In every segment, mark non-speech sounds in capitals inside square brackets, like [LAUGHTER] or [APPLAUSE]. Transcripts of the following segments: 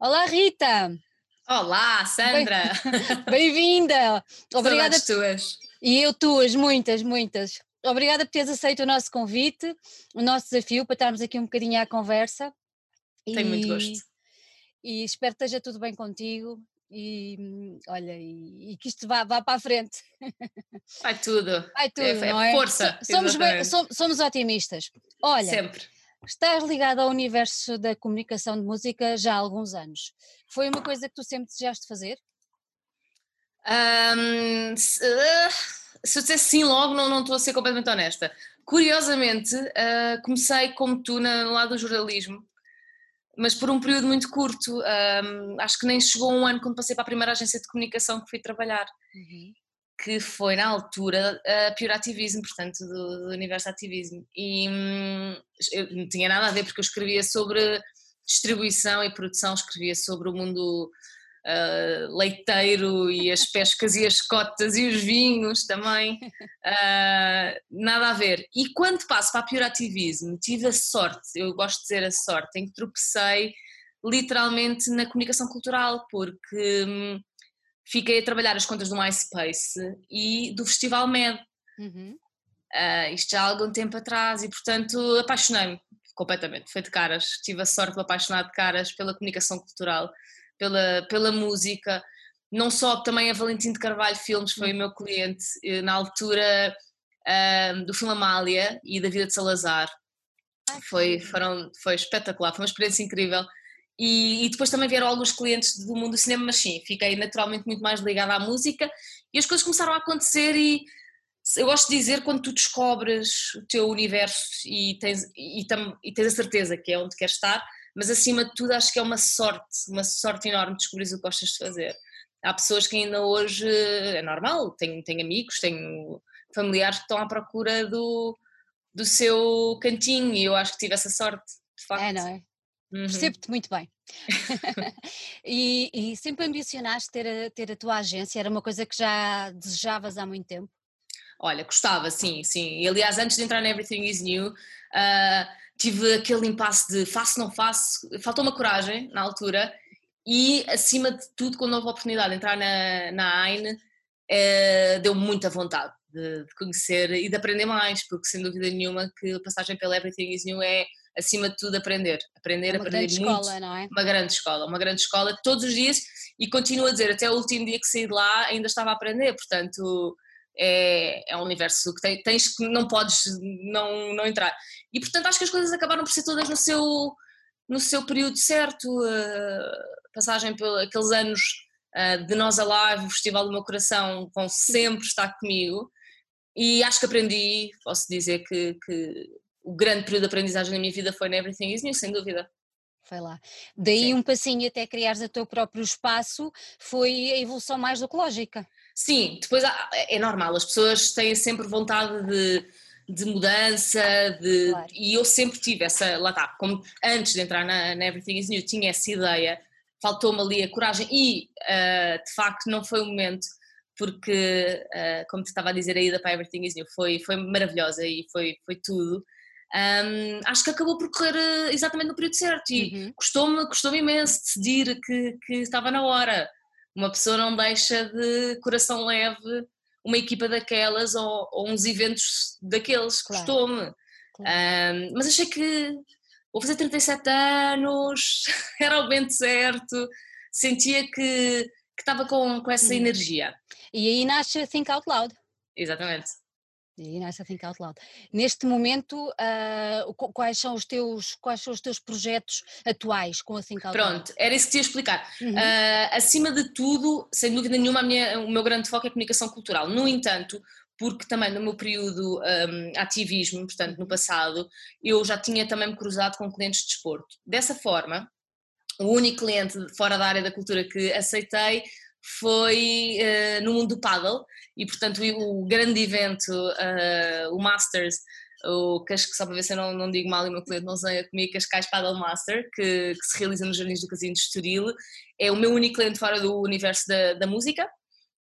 Olá, Rita! Olá, Sandra! [LAUGHS] Bem-vinda! Obrigada. tuas. E eu tuas, muitas, muitas. Obrigada por teres aceito o nosso convite, o nosso desafio para estarmos aqui um bocadinho à conversa. Tenho e, muito gosto. E espero que esteja tudo bem contigo e olha, e, e, que isto vá, vá para a frente. Vai tudo. Vai tudo, é, não é? Força. Somos, bem, somos, somos otimistas. Olha, sempre. Estás ligado ao universo da comunicação de música já há alguns anos. Foi uma coisa que tu sempre desejaste fazer? Um, se, uh, se, eu dissesse sim logo, não, não estou a ser completamente honesta. Curiosamente, uh, comecei como tu na, no lado do jornalismo, mas por um período muito curto. Um, acho que nem chegou um ano quando passei para a primeira agência de comunicação que fui trabalhar. Uhum que foi na altura a Pure Ativismo, portanto, do, do universo ativismo. E hum, eu não tinha nada a ver porque eu escrevia sobre distribuição e produção, escrevia sobre o mundo uh, leiteiro e as pescas e as cotas e os vinhos também, uh, nada a ver. E quando passo para a Ativismo, tive a sorte, eu gosto de dizer a sorte, em que tropecei literalmente na comunicação cultural, porque. Hum, fiquei a trabalhar as contas do MySpace e do Festival Med. Uhum. Uh, isto já há algum tempo atrás e, portanto, apaixonei-me completamente. Foi de caras. Tive a sorte de apaixonar de caras pela comunicação cultural, pela, pela música. Não só, também a Valentim de Carvalho Filmes foi o meu cliente na altura uh, do filme Amália e da Vida de Salazar. Foi, foram, foi espetacular, foi uma experiência incrível. E, e, depois também vieram alguns clientes do mundo do cinema, mas sim, fiquei naturalmente muito mais ligada à música e as coisas começaram a acontecer e eu gosto de dizer quando tu descobres o teu universo e tens, e, e tens a certeza que é onde queres estar, mas acima de tudo acho que é uma sorte, uma sorte enorme descobrir o que gostas de fazer. Há pessoas que ainda hoje, é normal, tenho, tenho amigos, tenho familiares que estão à procura do, do seu cantinho e eu acho que tive essa sorte, de facto. É, não é? Uhum. Percebo-te muito bem. [LAUGHS] e, e, sempre ambicionaste ter a, ter a tua agência? Era uma coisa que já desejavas há muito tempo? Olha, gostava, sim, sim. E, aliás, antes de entrar na Everything is New, uh, tive aquele impasse de faço, não faço. Faltou uma coragem na altura e, acima de tudo, quando houve a oportunidade de entrar na, na AINE, uh, deu muita vontade de, de, conhecer e de aprender mais, porque sem dúvida nenhuma que a passagem pela Everything is New é acima de tudo aprender, aprender, é aprender muito. Escola, não é? Uma grande escola, uma grande escola todos os dias e continuo a dizer, até o último dia que saí de lá ainda estava a aprender, portanto é, é um universo que tem, tens que não podes não, não entrar. E portanto acho que as coisas acabaram por ser todas no seu, no seu período certo, uh, passagem por aqueles anos uh, de Nós Alive, o Festival do Meu Coração vão sempre estar comigo e acho que aprendi, posso dizer que, que o grande período de aprendizagem na minha vida foi na Everything is New, sem dúvida. Foi lá. Daí Sim. um passinho até criares o teu próprio espaço, foi a evolução mais do que lógica. Sim, depois é normal, as pessoas têm sempre vontade de, de mudança, de, claro. e eu sempre tive essa, lá está, como antes de entrar na, na Everything is New, tinha essa ideia, faltou-me ali a coragem e uh, de facto não foi o momento porque, uh, como te estava a dizer, a ida para Everything is New foi, foi maravilhosa e foi, foi tudo um, acho que acabou por correr eh, exatamente no período certo e uhum. custou-me custou imenso decidir que, que estava na hora. Uma pessoa não deixa de coração leve uma equipa daquelas ou, ou uns eventos daqueles, claro. custou-me. Claro. Um, mas achei que vou fazer 37 anos, [LAUGHS] era o vento certo, sentia que, que estava com, com essa uhum. energia. E aí nasce Think Out Loud. Exatamente. E nessa Think Out Loud. Neste momento, uh, quais, são os teus, quais são os teus projetos atuais com a Think Out Pronto, Loud? Pronto, era isso que te ia explicar. Uhum. Uh, acima de tudo, sem dúvida nenhuma, minha, o meu grande foco é a comunicação cultural. No entanto, porque também no meu período um, ativismo, portanto no passado, eu já tinha também me cruzado com clientes de desporto. Dessa forma, o único cliente fora da área da cultura que aceitei foi uh, no mundo do paddle. E portanto o, grande evento, uh, o Masters, o que só para ver se eu não, não digo mal e o meu cliente não zanha comigo, Cascais Paddle Master, que, que, se realiza nos Jardins do Casino de Estoril, é o meu único cliente fora do universo da, da música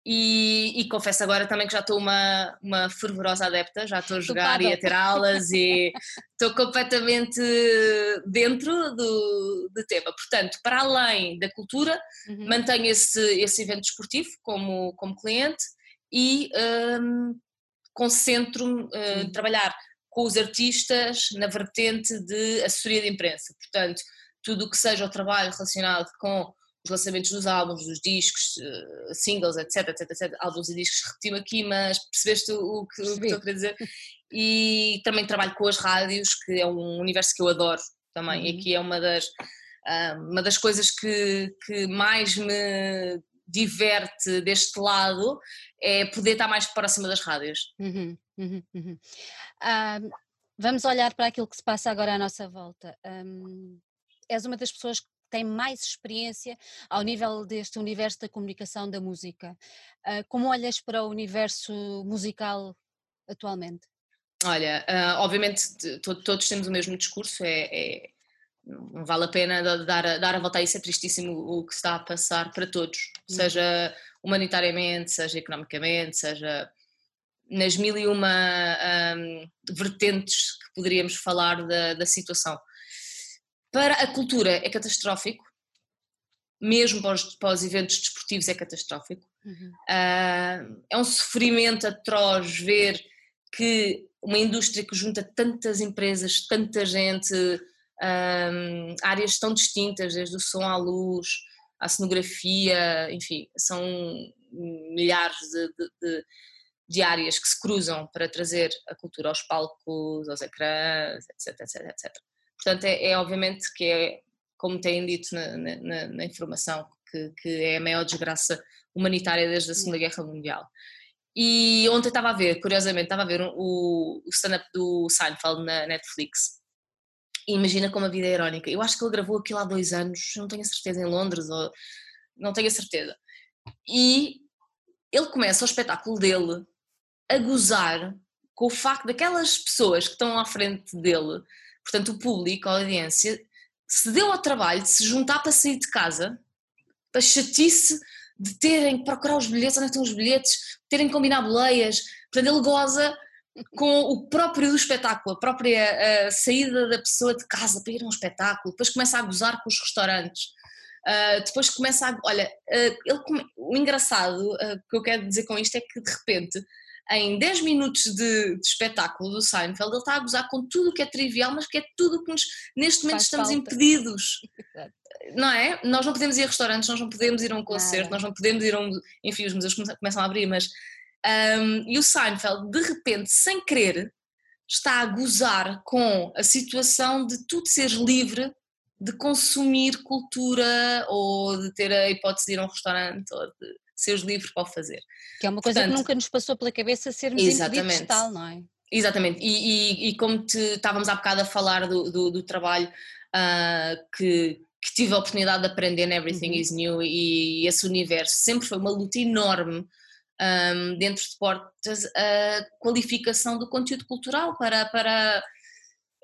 E, e, confesso agora também que já estou uma, uma fervorosa adepta, já estou a jogar e a ter aulas e [LAUGHS] estou completamente dentro do, do tema. Portanto, para além da cultura, uhum. mantenho esse, esse evento desportivo como, como cliente e um, concentro-me uh, em trabalhar com os artistas na vertente de assessoria de imprensa. Portanto, tudo o que seja o trabalho relacionado com os lançamentos dos álbuns, dos discos, uh, singles, etc, etc, etc, álbuns e discos, repeti-me aqui, mas percebeste o que, o que estou a querer dizer? E também trabalho com as rádios, que é um universo que eu adoro também, uhum. e aqui é uma das, uh, uma das coisas que, que mais me diverte deste lado é poder estar mais próxima das rádios. Uhum, uhum, uhum. Uh, vamos olhar para aquilo que se passa agora à nossa volta. Um, és uma das pessoas que tem mais experiência ao nível deste universo da comunicação da música. Uh, como olhas para o universo musical atualmente? Olha, uh, obviamente todos temos o mesmo discurso, é, é, não vale a pena dar a, dar a volta a isso, é tristíssimo o que está a passar para todos, hum. seja humanitariamente, seja economicamente, seja nas mil e uma um, vertentes que poderíamos falar da, da situação. Para a cultura é catastrófico, mesmo para os, para os eventos desportivos é catastrófico. Uhum. Uh, é um sofrimento atroz ver que uma indústria que junta tantas empresas, tanta gente, um, áreas tão distintas, desde o som à luz, à cenografia, enfim, são milhares de, de, de, de, áreas que se cruzam para trazer a cultura aos palcos, aos ecrãs, etc, etc, etc. Portanto, é, é obviamente que é, como têm dito na, na, na informação, que, que, é a maior desgraça humanitária desde a Segunda Guerra Mundial. E ontem estava a ver, curiosamente, estava a ver o, o stand-up do Seinfeld na Netflix. E imagina como a vida é irónica. Eu acho que ele gravou aquilo há dois anos, não tenho a certeza, em Londres, ou não tenho a certeza. E ele começa o espetáculo dele a gozar com o facto daquelas pessoas que estão à frente dele Portanto, o público, a audiência, se deu ao trabalho de se juntar para sair de casa, para chatice de terem que procurar os bilhetes, onde é estão os bilhetes, terem que combinar boleias. Portanto, ele goza com o próprio espetáculo, a própria a saída da pessoa de casa para ir a um espetáculo, depois começa a gozar com os restaurantes. Uh, depois começa a. Olha, uh, ele, o engraçado uh, que eu quero dizer com isto é que de repente em 10 minutos de, de, espetáculo do Seinfeld, ele está a gozar com tudo o que é trivial, mas que é tudo que nos, neste momento Faz estamos falta. impedidos. [LAUGHS] não é? Nós não podemos ir a restaurantes, nós não podemos ir a um concerto, Nada. nós não podemos ir a um. Enfim, os museus começam a abrir, mas. Um, e o Seinfeld, de repente, sem querer, está a gozar com a situação de tu seres livre de consumir cultura ou de ter a hipótese de ir a um restaurante ou de livre para o fazer. Que é uma coisa Portanto, que nunca nos passou pela cabeça sermos impedidos tal, não é? Exatamente, e, e, e, como te, estávamos há bocado a falar do, do, do trabalho uh, que, que, tive a oportunidade de aprender na Everything uhum. is New e esse universo, sempre foi uma luta enorme um, dentro de portas a qualificação do conteúdo cultural para, para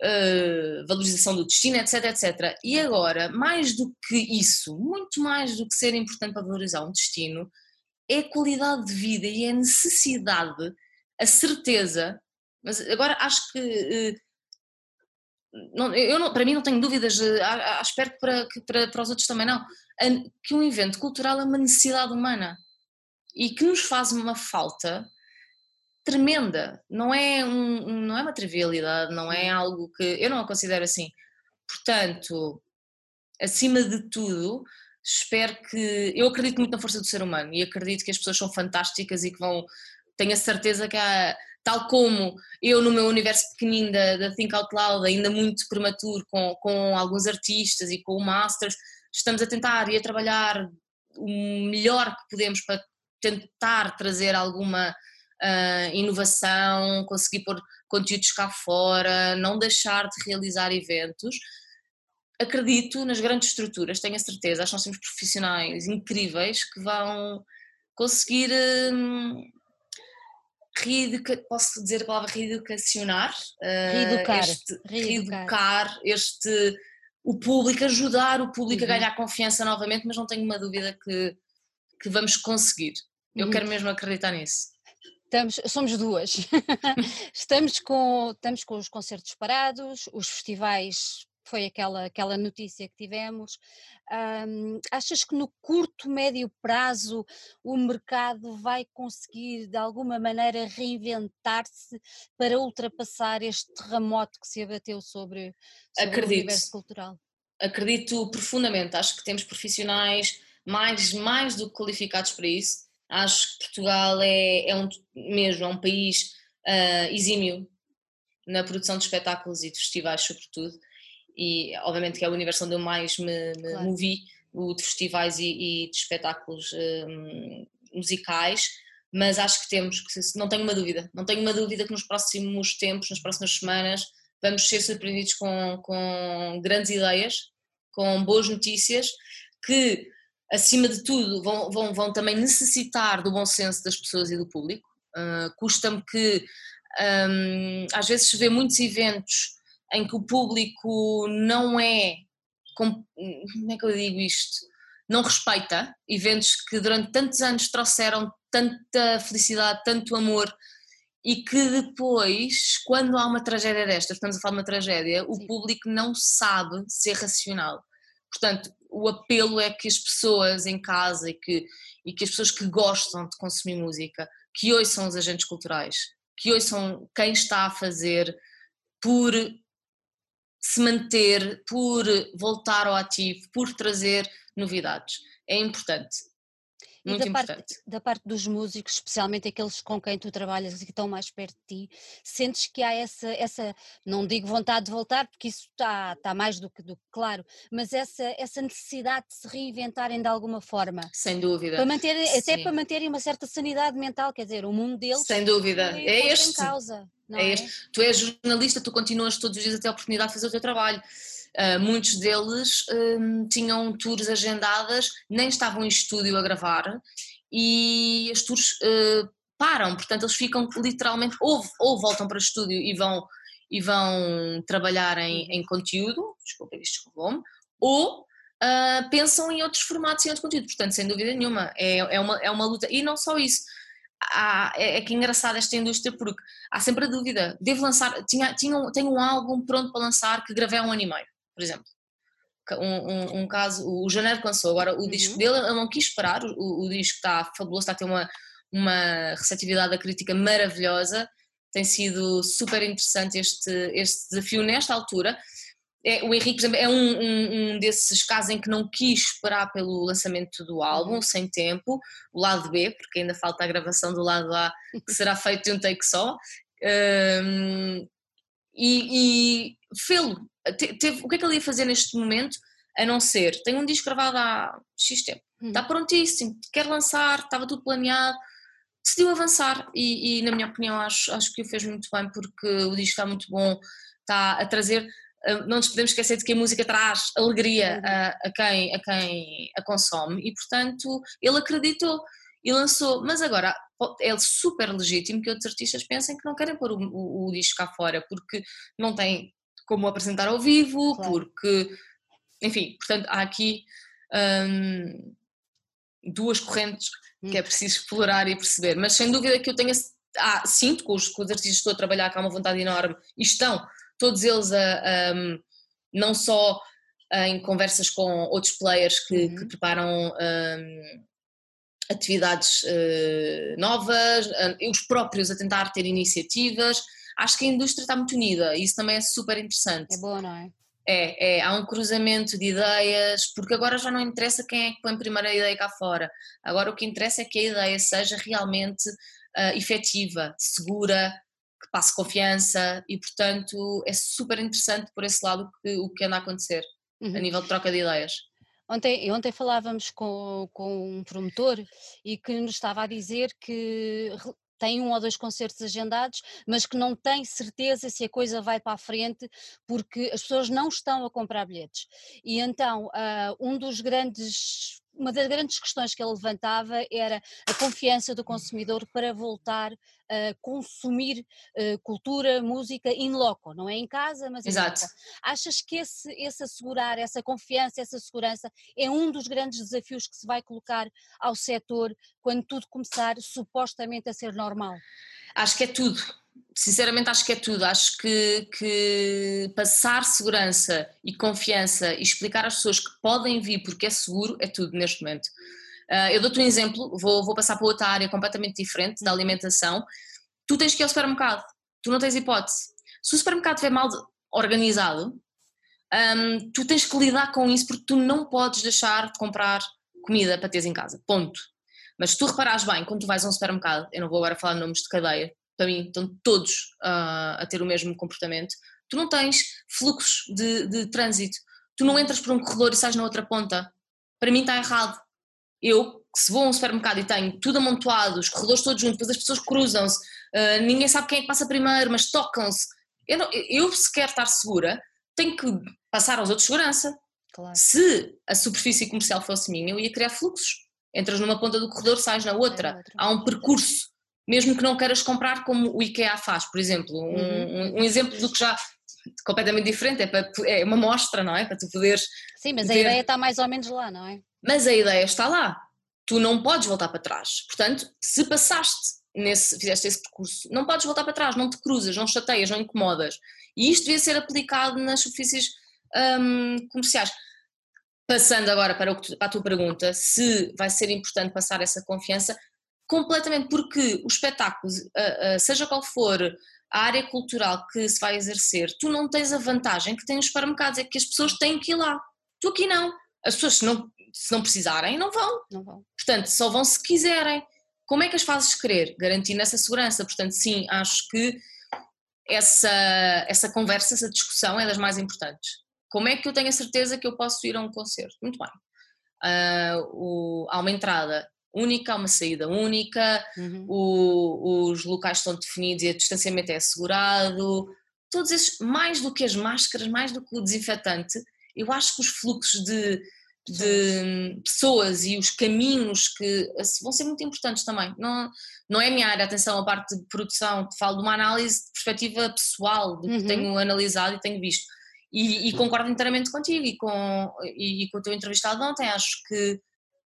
uh, valorização do destino, etc, etc. E agora, mais do que isso, muito mais do que ser importante para valorizar um destino, é a qualidade de vida e é a necessidade, a certeza, mas agora acho que não, eu não, para mim não tenho dúvidas, espero que para, que para, para os outros também não, que um evento cultural é uma necessidade humana e que nos faz uma falta tremenda, não é, um, não é uma trivialidade, não é algo que eu não a considero assim. Portanto, acima de tudo, espero que. Eu acredito muito na força do ser humano e acredito que as pessoas são fantásticas e que vão. Tenho a certeza que há, tal como eu no meu universo pequenino da, da Think Out Loud, ainda muito prematuro, com, com alguns artistas e com o Masters, estamos a tentar e a trabalhar o melhor que podemos para tentar trazer alguma uh, inovação, conseguir pôr conteúdos cá fora, não deixar de realizar eventos acredito nas grandes estruturas, tenho a certeza, acho que nós temos profissionais incríveis que vão conseguir hum, reeducar, posso dizer a palavra reeducacionar, reeducar, este, reeducar. reeducar este, o público, ajudar o público uhum. a ganhar confiança novamente, mas não tenho uma dúvida que, que vamos conseguir. Eu uhum. quero mesmo acreditar nisso. Estamos, somos duas. [LAUGHS] estamos, com, estamos com os concertos parados, os festivais foi aquela, aquela notícia que tivemos. Um, achas que no curto, médio prazo o mercado vai conseguir de alguma maneira reinventar-se para ultrapassar este terremoto que se abateu sobre, sobre o universo cultural? Acredito profundamente, acho que temos profissionais mais, mais do que qualificados para isso. Acho que Portugal é, é um, mesmo é um país uh, exímio na produção de espetáculos e de festivais, sobretudo e obviamente que é o universo onde eu mais me, me claro. movi, o de festivais e, e de espetáculos um, musicais, mas acho que temos, que não tenho uma dúvida, não tenho uma dúvida que nos próximos tempos, nas próximas semanas, vamos ser surpreendidos com, com grandes ideias, com boas notícias, que acima de tudo vão, vão, vão também necessitar do bom senso das pessoas e do público. Uh, Custa-me que um, às vezes se vê muitos eventos em que o público não é, como é que eu digo isto? Não respeita eventos que durante tantos anos trouxeram tanta felicidade, tanto amor e que depois, quando há uma tragédia destas, estamos a falar de uma tragédia, Sim. o público não sabe ser racional. Portanto, o apelo é que as pessoas em casa e que, e que as pessoas que gostam de consumir música, que ouçam os agentes culturais, que ouçam quem está a fazer por se manter, por voltar ao ativo, por trazer novidades. É importante. Muito da importante. Parte, da parte dos músicos, especialmente aqueles com quem tu trabalhas e que estão mais perto de ti, sentes que há essa, essa não digo vontade de voltar, porque isso está, está mais do que, do que claro, mas essa, essa necessidade de se reinventarem de alguma forma. Sem dúvida. Para manter, até para manterem uma certa sanidade mental, quer dizer, o mundo deles. Sem dúvida. É este. Causa, é, é. Tu és jornalista, tu continuas todos os dias a ter a oportunidade de fazer o teu trabalho. Uh, muitos deles um, tinham tours agendadas, nem estavam em estúdio a gravar e as tours uh, param, portanto eles ficam literalmente ou, ou voltam para o estúdio e vão, e vão trabalhar em, em conteúdo, desculpa, isto me ou uh, pensam em outros formatos e outro conteúdo, portanto sem dúvida nenhuma, é, é, uma, é uma luta, e não só isso, há, é, é que é engraçado esta indústria porque há sempre a dúvida, devo lançar, tinha, tinha, tenho um álbum pronto para lançar que gravei há um ano e meio, por exemplo. Um, um, um, caso, o Janeiro lançou agora o uhum. disco dele, ele não quis esperar, o, o disco está fabuloso, está a ter uma, uma receptividade da crítica maravilhosa, tem sido super interessante este, este desafio nesta altura. É, o Henrique, por exemplo, é um, um, um, desses casos em que não quis esperar pelo lançamento do álbum, uhum. sem tempo, o lado B, porque ainda falta a gravação do lado A, que será feito de um take só, um, e, e fê-lo teve, o que é que ele ia fazer neste momento a não ser, tem um disco gravado há X tempo, hum. está prontíssimo, quer lançar, estava tudo planeado, decidiu avançar e, e, na minha opinião acho, acho que o fez muito bem porque o disco está muito bom, está a trazer, não nos podemos esquecer de que a música traz alegria a, a, quem, a quem a consome e portanto ele acreditou e lançou, mas agora é super legítimo que outros artistas pensem que não querem pôr o, o, o disco cá fora porque não têm como apresentar ao vivo, claro. porque, enfim, portanto, há aqui hum, duas correntes hum. que é preciso explorar e perceber, mas sem dúvida que eu tenho, ah, sinto com os, com os artistas que estou a trabalhar que há uma vontade enorme e estão todos eles a, não só em conversas com outros players que, uhum. que preparam um, atividades uh, novas, uh, os próprios a tentar ter iniciativas, acho que a indústria está muito unida e isso também é super interessante. É boa, não é? É, é, há um cruzamento de ideias, porque agora já não interessa quem é que põe a primeira ideia cá fora. Agora o que interessa é que a ideia seja realmente uh, efetiva, segura, que passe confiança e, portanto, é super interessante por esse lado que, o que anda a acontecer uhum. a nível de troca de ideias. Ontem, ontem falávamos com, com um promotor e que nos estava a dizer que tem um ou dois concertos agendados, mas que não tem certeza se a coisa vai para a frente porque as pessoas não estão a comprar bilhetes. E então, uh, um dos grandes uma das grandes questões que ele levantava era a confiança do consumidor para voltar a consumir uh, cultura, música in loco, não é em casa, mas Exato. loco. Achas que esse, esse assegurar, essa confiança, essa segurança é um dos grandes desafios que se vai colocar ao setor quando tudo começar supostamente a ser normal? Acho que é tudo. Sinceramente, acho que é tudo. Acho que, que passar segurança e confiança e explicar às pessoas que podem vir porque é seguro é tudo neste momento. Uh, eu dou-te um exemplo, vou, vou passar para outra área completamente diferente, da alimentação. Tu tens que ir ao supermercado, tu não tens hipótese. Se o supermercado estiver mal organizado, um, tu tens que lidar com isso porque tu não podes deixar de comprar comida para teres em casa, ponto. Mas se tu reparares bem, quando tu vais a um supermercado, eu não vou agora falar nomes de cadeia, para mim estão todos uh, a ter o mesmo comportamento, tu não tens fluxos de, de trânsito, tu não entras por um corredor e sais na outra ponta. Para mim está errado. Eu, se vou a um supermercado e tenho tudo amontoado, os corredores todos juntos, depois as pessoas cruzam-se, uh, ninguém sabe quem é que passa primeiro, mas tocam-se. Eu, eu, se quero estar segura, tenho que passar aos outros segurança. Claro. Se a superfície comercial fosse minha, eu ia criar fluxos. Entras numa ponta do corredor, sais na outra. Há um percurso, mesmo que não queiras comprar como o IKEA faz, por exemplo. Um, uhum. um, um exemplo do que já completamente diferente, é, para, é uma mostra, não é? Para tu poderes. Sim, mas a ideia está mais ou menos lá, não é? Mas a ideia está lá. Tu não podes voltar para trás. Portanto, se passaste nesse, fizeste esse percurso, não podes voltar para trás, não te cruzas, não chateias, não incomodas. E isto devia ser aplicado nas superfícies um, comerciais. Passando agora para, para, a tua pergunta, se vai ser importante passar essa confiança, completamente, porque os espetáculos, seja qual for a área cultural que se vai exercer, tu não tens a vantagem que têm os supermercados, é que as pessoas têm que ir lá. Tu aqui não. As pessoas, se não, se não precisarem, não vão. Não vão. Portanto, só vão se quiserem. Como é que as fazes querer? Garantindo essa segurança. Portanto, sim, acho que essa, essa conversa, essa discussão é das mais importantes. Como é que eu tenho a certeza que eu posso ir a um concerto? Muito bem. Uh, o, há uma entrada única, há uma saída única, uhum. o, os locais estão definidos e o distanciamento é assegurado. Todos esses, mais do que as máscaras, mais do que o desinfetante, eu acho que os fluxos de, de pessoas e os caminhos que vão ser muito importantes também. Não, não é a minha área, atenção, a parte de produção, falo de uma análise de perspectiva pessoal, do que uhum. tenho analisado e tenho visto. E, e, concordo inteiramente contigo e com, e, e com o teu entrevistado ontem, acho que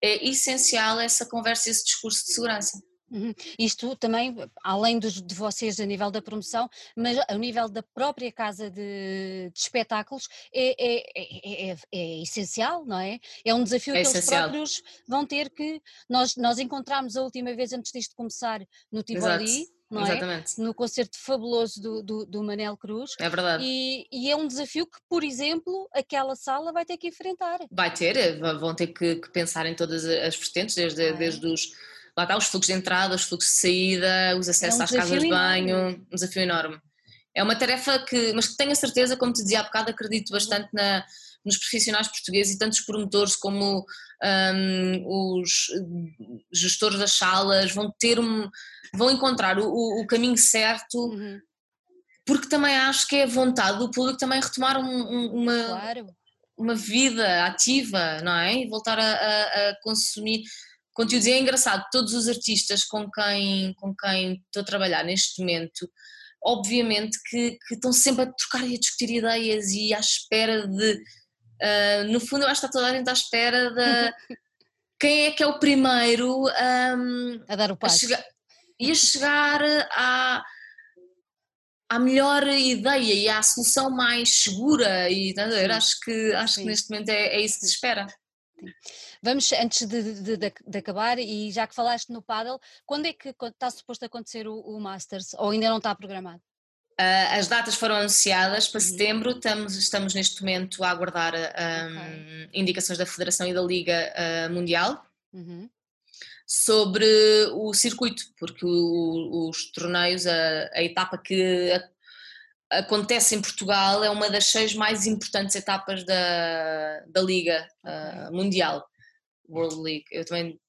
é essencial essa conversa, esse discurso de segurança. Uhum. Isto também, além dos, de vocês a nível da promoção, mas ao nível da própria casa de, de espetáculos, é, é, é, é, essencial, não é? É um desafio que essencial. eles próprios vão ter que. Nós, nós encontramos a última vez antes disto começar no Tivoli. Não Exatamente. É? No concerto fabuloso do, do, do, Manel Cruz. É verdade. E, e, é um desafio que, por exemplo, aquela sala vai ter que enfrentar. Vai ter, vão ter que, que pensar em todas as vertentes, desde, desde os lá está os fluxos de entrada, os fluxos de saída, os acessos é um às casas de banho, enorme. um desafio enorme. É uma tarefa que, mas que tenho a certeza, como te dizia há bocado, acredito bastante na, nos profissionais portugueses e tanto os promotores como um, os gestores das salas vão ter um, vão encontrar o, o caminho certo uhum. porque também acho que é a vontade do público também retomar um, uma, claro. uma vida ativa, não é? E voltar a, a, a consumir conteúdos. E é engraçado, todos os artistas com quem, com quem estou a trabalhar neste momento, obviamente que, que estão sempre a trocar e a discutir ideias e à espera de. Uh, no fundo, eu acho que está toda a gente à espera de [LAUGHS] quem é que é o primeiro um, a dar o passo. A chegar, e a chegar à, à melhor ideia e à solução mais segura. E, acho que, acho que neste momento é, é isso que se espera. Vamos, antes de, de, de, de, acabar, e já que falaste no paddle, quando é que está suposto acontecer o, o Masters? Ou ainda não está programado? Uh, as datas foram anunciadas para uhum. setembro, estamos, estamos neste momento a aguardar um, okay. indicações da Federação e da Liga uh, Mundial uhum. sobre o circuito, porque o, os torneios, a, a etapa que a, acontece em Portugal é uma das seis mais importantes etapas da, da Liga uh, Mundial. World League. Eu também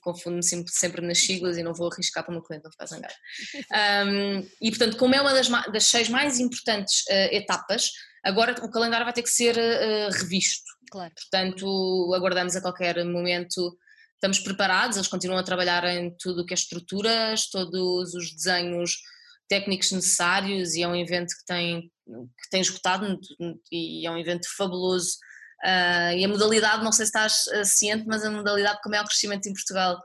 confundo-me sempre, sempre, nas siglas e não vou arriscar para o meu cliente não ficar zangado. Um, [LAUGHS] e portanto, como é uma das, das seis mais importantes uh, etapas, Agora o calendário vai ter que ser uh, revisto. Claro. Portanto, aguardamos a qualquer momento. Estamos preparados, eles continuam a trabalhar em tudo o que é estruturas, todos os desenhos técnicos necessários e é um evento que tem, que tem esgotado e é um evento fabuloso. Uh, e a modalidade, não sei se estás ciente, mas a modalidade com o maior crescimento em Portugal,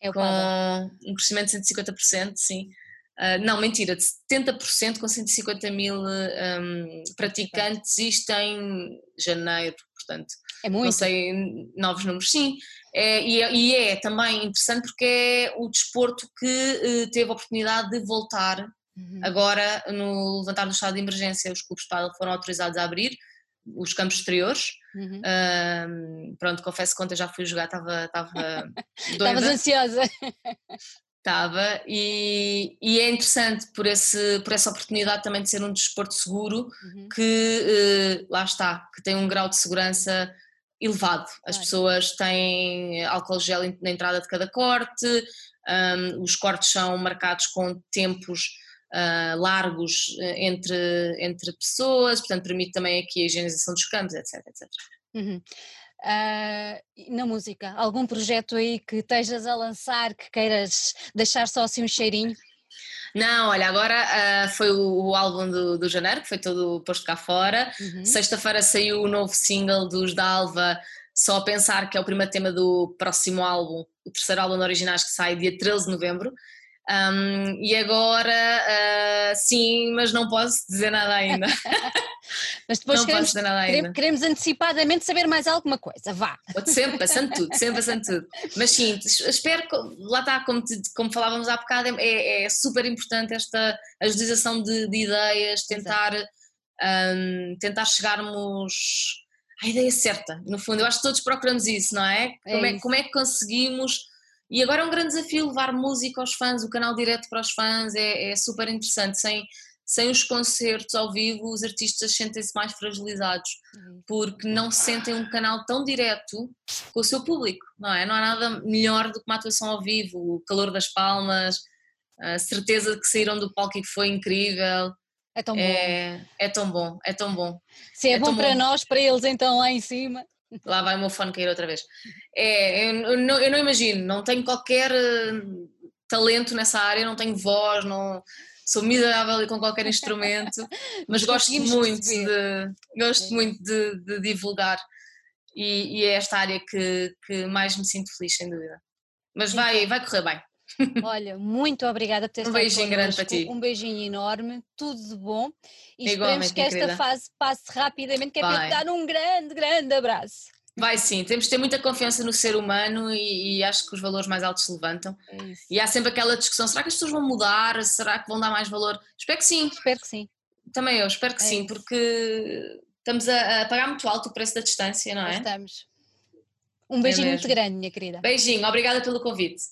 é com um crescimento de 150%, sim. Uh, não, mentira, de 70% com 150 mil um, praticantes, isto em janeiro, portanto. É muito. Não sei, novos números, sim. É, e, é, e, é, também interessante porque é o desporto que uh, teve a oportunidade de voltar uhum. agora no levantar do estado de emergência. Os clubes de paddle foram autorizados a abrir os campos exteriores. Uhum. Uh, pronto, confesso que ontem já fui jogar, estava [LAUGHS] doida. Estavas ansiosa. Estava, e, e, é interessante por, esse, por essa oportunidade também de ser um desporto seguro, uhum. que uh, lá está, que tem um grau de segurança elevado. As pessoas têm álcool gel na entrada de cada corte, um, os cortes são marcados com tempos uh, largos eh, entre, entre pessoas, portanto permite também aqui a higienização dos campos, etc. etc. Uhum. Uh, na música, algum projeto aí que estejas a lançar que queiras deixar só assim um cheirinho? Não, olha, agora uh, foi o, o, álbum do, do janeiro, que foi todo posto cá fora. Uhum. Sexta-feira saiu o novo single dos Dalva, só a pensar que é o primeiro tema do próximo álbum, o terceiro álbum de originais que sai dia 13 de novembro. Um, e agora, uh, sim, mas não posso dizer nada ainda. [LAUGHS] mas depois não queremos, posso dizer nada ainda. queremos antecipadamente saber mais alguma coisa, vá. Sempre passando tudo, sempre passando tudo. Mas sim, espero que, lá está, como, te, como falávamos há bocado, é, é super importante esta agilização de, de ideias, tentar, um, tentar chegarmos à ideia certa, no fundo. Eu acho que todos procuramos isso, não é? é como, é, como é que conseguimos e agora é um grande desafio levar música aos fãs, o canal direto para os fãs é, é super interessante. Sem, sem os concertos ao vivo, os artistas sentem-se mais fragilizados, uhum. porque não sentem um canal tão direto com o seu público, não é? Não há nada melhor do que uma atuação ao vivo, o calor das palmas, a certeza de que saíram do palco e que foi incrível. É tão bom. É, é tão bom, é tão bom. Se é, é bom para bom. nós, para eles então lá em cima. Lá vai o meu fone cair outra vez. É, eu, não, eu não imagino, não tenho qualquer eh, talento nessa área, não tenho voz, não sou miserável com qualquer instrumento, [LAUGHS] mas gosto muito de gosto muito de, de divulgar e, e, é esta área que, que mais me sinto feliz, sem dúvida. Mas vai, vai correr bem. Olha, muito obrigada por ter Um beijinho grande para ti. Um beijinho enorme, tudo de bom. E Igualmente, esperemos que esta querida. fase passe rapidamente, que é para dar um grande, grande abraço. Vai sim, temos de ter muita confiança no ser humano e, e acho que os valores mais altos se levantam. É e há sempre aquela discussão: será que as pessoas vão mudar? Será que vão dar mais valor? Espero que sim. Espero que sim. Também eu, espero que é sim, isso. porque estamos a, a, pagar muito alto o preço da distância, não é? Estamos. Um beijinho é muito grande, minha querida. Beijinho, obrigada pelo convite.